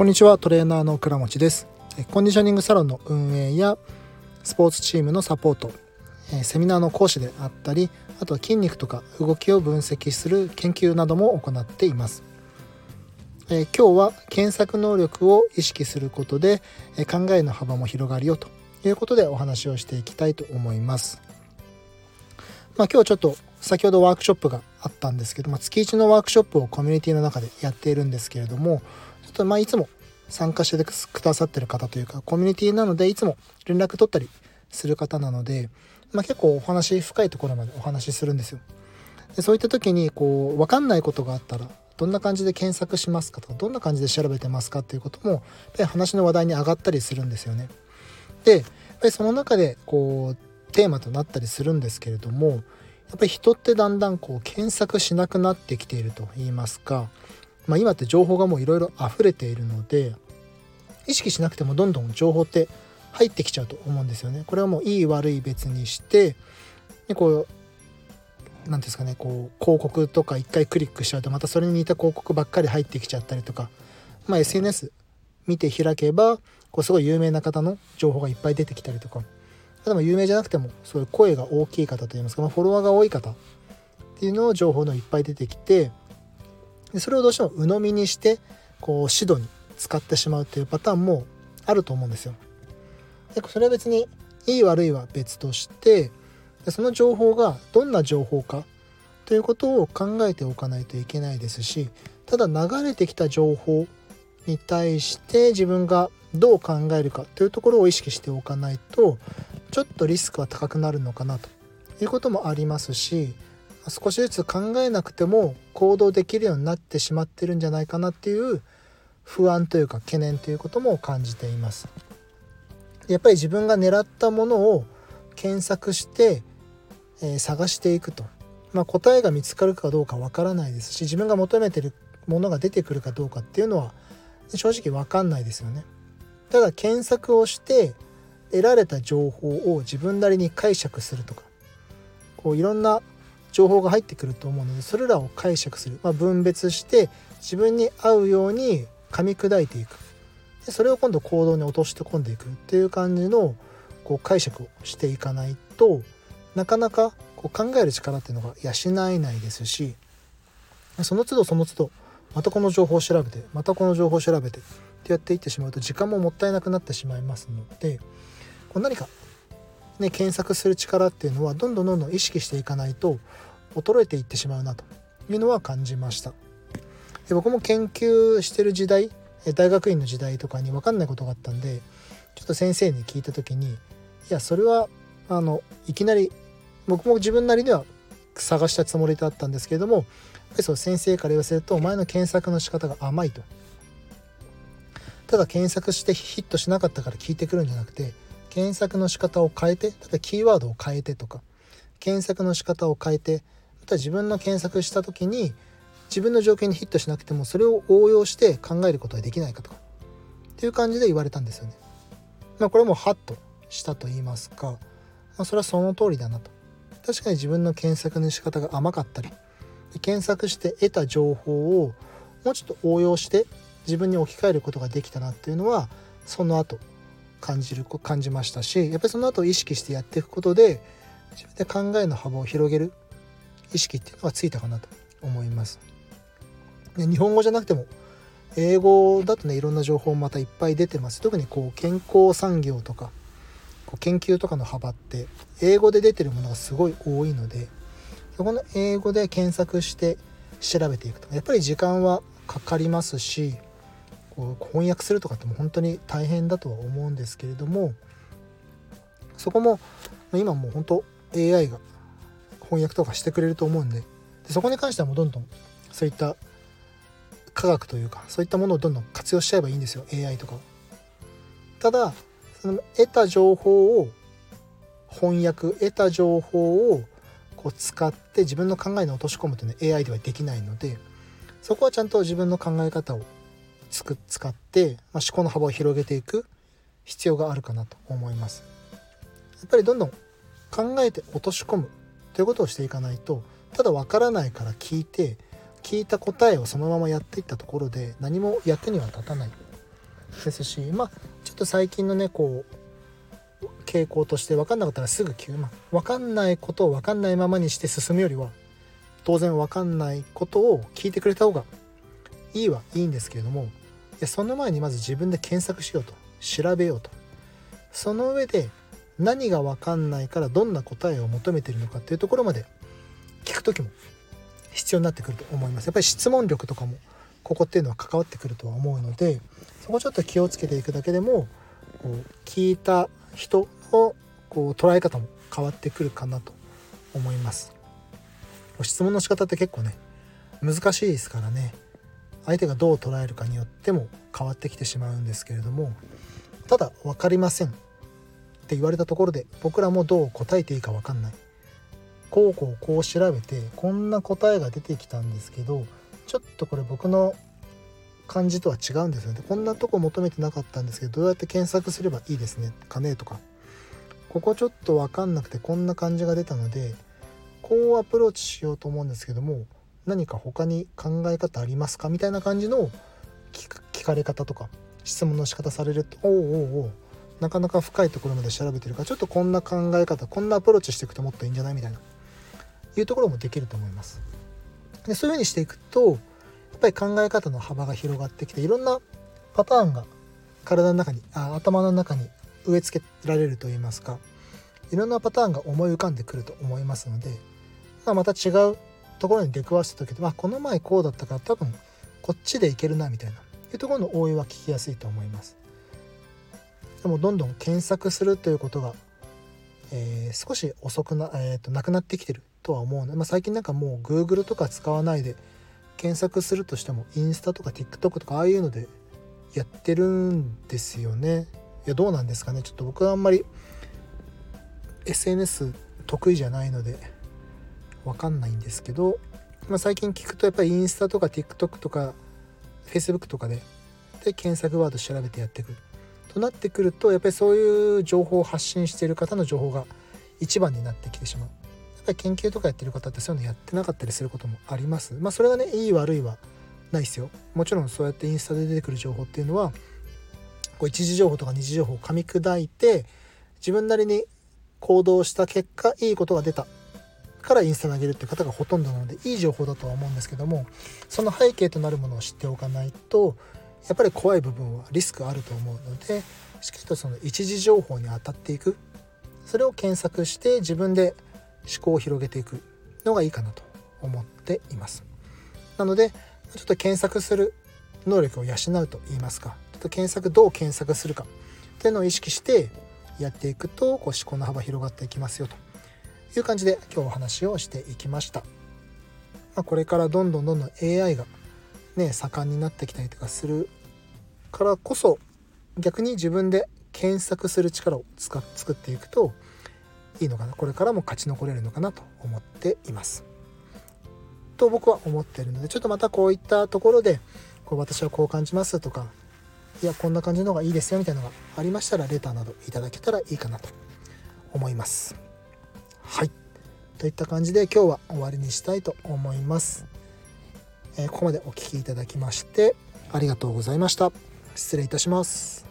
こんにちはトレーナーの倉持です。コンディショニングサロンの運営やスポーツチームのサポートセミナーの講師であったりあとは筋肉とか動きを分析する研究なども行っています。今日は検索能力を意識することで考えの幅も広がるよということでお話をしていきたいと思います。まあ、今日ちょっと先ほどワークショップがあったんですけど、まあ、月1のワークショップをコミュニティの中でやっているんですけれどもちょっとまあいつも参加してくださってる方というかコミュニティなのでいつも連絡取ったりする方なので、まあ、結構お話深いところまでお話しするんですよ。でそういった時にこう分かんないことがあったらどんな感じで検索しますかとかどんな感じで調べてますかっていうこともやっぱり話の話題に上がったりするんですよね。でやっぱりその中でこうテーマとなったりするんですけれどもやっぱり人ってだんだんこう検索しなくなってきていると言いますか、まあ、今って情報がもういろいろ溢れているので意識しなくてもどんどん情報って入ってきちゃうと思うんですよね。これはもういい悪い別にしてでこう何ですかねこう広告とか一回クリックしちゃうとまたそれに似た広告ばっかり入ってきちゃったりとか、まあ、SNS 見て開けばこうすごい有名な方の情報がいっぱい出てきたりとか例えば有名じゃなくてもそういう声が大きい方といいますか、ま、フォロワーが多い方っていうのを情報のいっぱい出てきてでそれをどうしても鵜呑みにしてこう指導に使ってしまうっていうパターンもあると思うんですよ。でそれは別にいい悪いは別としてでその情報がどんな情報かということを考えておかないといけないですしただ流れてきた情報に対して自分がどう考えるかというところを意識しておかないとちょっとリスクは高くなるのかなということもありますし少しずつ考えなくても行動できるようになってしまってるんじゃないかなっていう不安というか懸念ということも感じています。やっぱり自分が狙ったものを検索して、えー、探していくと、まあ、答えが見つかるかどうかわからないですし自分が求めてるものが出てくるかどうかっていうのは正直わかんないですよね。ただ検索をして得られた情報を自分なりに解釈するとかこういろんな情報が入ってくると思うのでそれらを解釈する、まあ、分別して自分に合うように噛み砕いていく。でそれを今度行動に落として込んでいくっていう感じのこう解釈をしていかないとなかなかこう考える力っていうのが養えないですしその都度その都度またこの情報を調べてまたこの情報を調べてってやっていってしまうと時間ももったいなくなってしまいますのでこう何か、ね、検索する力っていうのはどんどんどんどん意識していかないと衰えていってしまうなというのは感じました。で僕も研究してる時代大学院の時代とかに分かんないことがあったんでちょっと先生に聞いた時にいやそれはあのいきなり僕も自分なりには探したつもりだったんですけれどもそう先生から言わせるとお前の検索の仕方が甘いとただ検索してヒットしなかったから聞いてくるんじゃなくて検索の仕方を変えて例えばキーワードを変えてとか検索の仕方を変えてまた自分の検索した時に自分の条件にヒットしなくてもそれを応用して考えることができないかとかっていう感じで言われたんですよね。まあこれもハッとしたと言いますか、まあ、それはその通りだなと。確かに自分の検索の仕方が甘かったり検索して得た情報をもうちょっと応用して自分に置き換えることができたなっていうのはその後感じる感じましたしやっぱりその後意識してやっていくことで自分で考えの幅を広げる意識っていうのがついたかなと思います。で日本語じゃなくても英語だとねいろんな情報またいっぱい出てます特にこう健康産業とかこう研究とかの幅って英語で出てるものがすごい多いのでそこの英語で検索して調べていくとやっぱり時間はかかりますしこう翻訳するとかっても本当に大変だとは思うんですけれどもそこも今もう本当 AI が翻訳とかしてくれると思うんででそこに関してはもうどんどんそういった科学というかそういったものをどんどん活用しちゃえばいいんですよ AI とかただその得た情報を翻訳得た情報をこう使って自分の考えに落とし込むというのは AI ではできないのでそこはちゃんと自分の考え方をつく使って、まあ、思考の幅を広げていく必要があるかなと思います。やっぱりどんどん考えて落とし込むということをしていかないとただわからないから聞いて聞いた答えをそのままやっていったところで何も役には立たないですしまあちょっと最近のねこう傾向として分かんなかったらすぐ急、まあ、分かんないことを分かんないままにして進むよりは当然分かんないことを聞いてくれた方がいいはいいんですけれどもやその前にまず自分で検索しようと。調べようと。その上で何が分かんないからどんな答えを求めてるのかっていうところまで聞く時も必要になってくると思います。やっぱり質問力とかもここっていうのは関わってくるとは思うのでそこちょっと気をつけていくだけでもこう聞いた人のこう捉え方も変わってくるかなと思います。質問の仕方って結構ね難しいですからね。相手がどう捉えるかによっても変わってきてしまうんですけれどもただ分かりませんって言われたところで僕らもどう答えていいか分かんない。こうこうこう調べてこんな答えが出てきたんですけどちょっとこれ僕の感じとは違うんですよね。こんなとこ求めてなかったんですけどどうやって検索すればいいですねかねとか。ここちょっと分かんなくてこんな感じが出たのでこうアプローチしようと思うんですけども何か他に考え方ありますかみたいな感じの聞かれ方とか質問の仕方されるとおおおおなかなか深いところまで調べてるからちょっとこんな考え方こんなアプローチしていくともっといいんじゃないみたいな。いうところもできると思います。でそういうふうにしていくとやっぱり考え方の幅が広がってきていろんなパターンが体の中にあ頭の中に植え付けられるといいますかいろんなパターンが思い浮かんでくると思いますので、まあ、また違うところに出くわした時で、まあ、この前こうだったから多分こっちでいけるなみたいないうところの応用は聞きやすいと思います。でもどんどん検索するということが、えー、少し遅くな、えーと、なくなってきてるとは思うので、まあ、最近なんかもう Google とか使わないで検索するとしてもインスタとか TikTok とかああいうのでやってるんですよね。いやどうなんですかねちょっと僕はあんまり SNS 得意じゃないので分かんないんですけど、まあ、最近聞くとやっぱりインスタとか TikTok とか Facebook とかでで検索ワード調べてやっていくとなってくるとやっぱりそういう情報を発信している方の情報が一番になってきてしまう。やっぱり研究とかやってる方ってそういうのやってなかったりすることもあります。まあそれがねいい悪いはないですよ。もちろんそうやってインスタで出てくる情報っていうのはこう一時情報とか二次情報を噛み砕いて自分なりに行動した結果いいことが出た。からインスタに上げるっていう方がほとんどなのでいい情報だとは思うんですけどもその背景となるものを知っておかないとやっぱり怖い部分はリスクあると思うのでしっかりとその一時情報に当たっていく。それを検索して自分で思考を広げていくのがいいかなと思っています。なのでちょっと検索する能力を養うと言いますかちょっと検索どう検索するかっていうのを意識してやっていくとこう思考の幅広がっていきますよと。いう感じで今日お話をしていきました、まあ、これからどんどんどんどん AI がね盛んになってきたりとかするからこそ逆に自分で検索する力を使作っていくといいのかなこれからも勝ち残れるのかなと思っています。と僕は思ってるのでちょっとまたこういったところでこう私はこう感じますとかいやこんな感じの方がいいですよみたいなのがありましたらレターなどいただけたらいいかなと思います。はいといった感じで今日は終わりにしたいと思います。えー、ここまでお聴きいただきましてありがとうございました。失礼いたします。